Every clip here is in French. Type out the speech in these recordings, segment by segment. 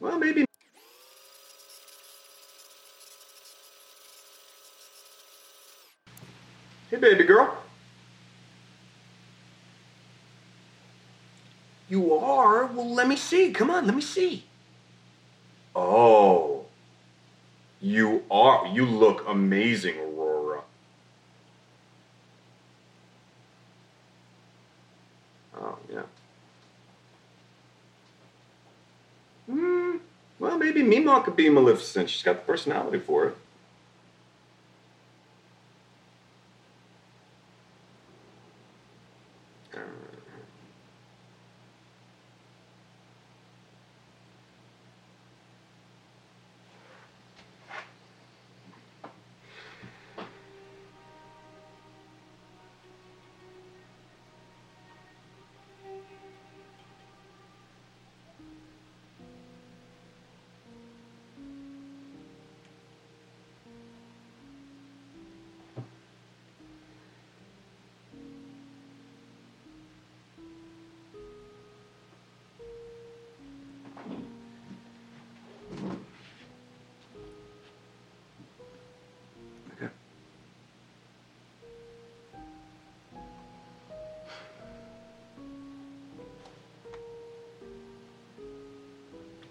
Well, maybe. Hey, baby girl. You are? Well, let me see. Come on, let me see. Oh. You are. You look amazing, Aurora. Oh, yeah. Hmm. Well, maybe Mima could be Maleficent. She's got the personality for it.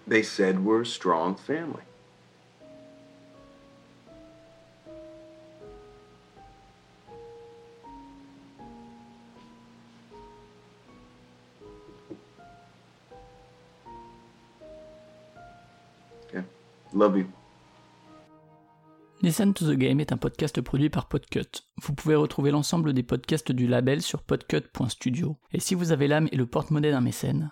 They said we're a strong family. Love you. Listen to the Game est un podcast produit par Podcut. Vous pouvez retrouver l'ensemble des podcasts du label sur podcut.studio. Et si vous avez l'âme et le porte-monnaie d'un mécène,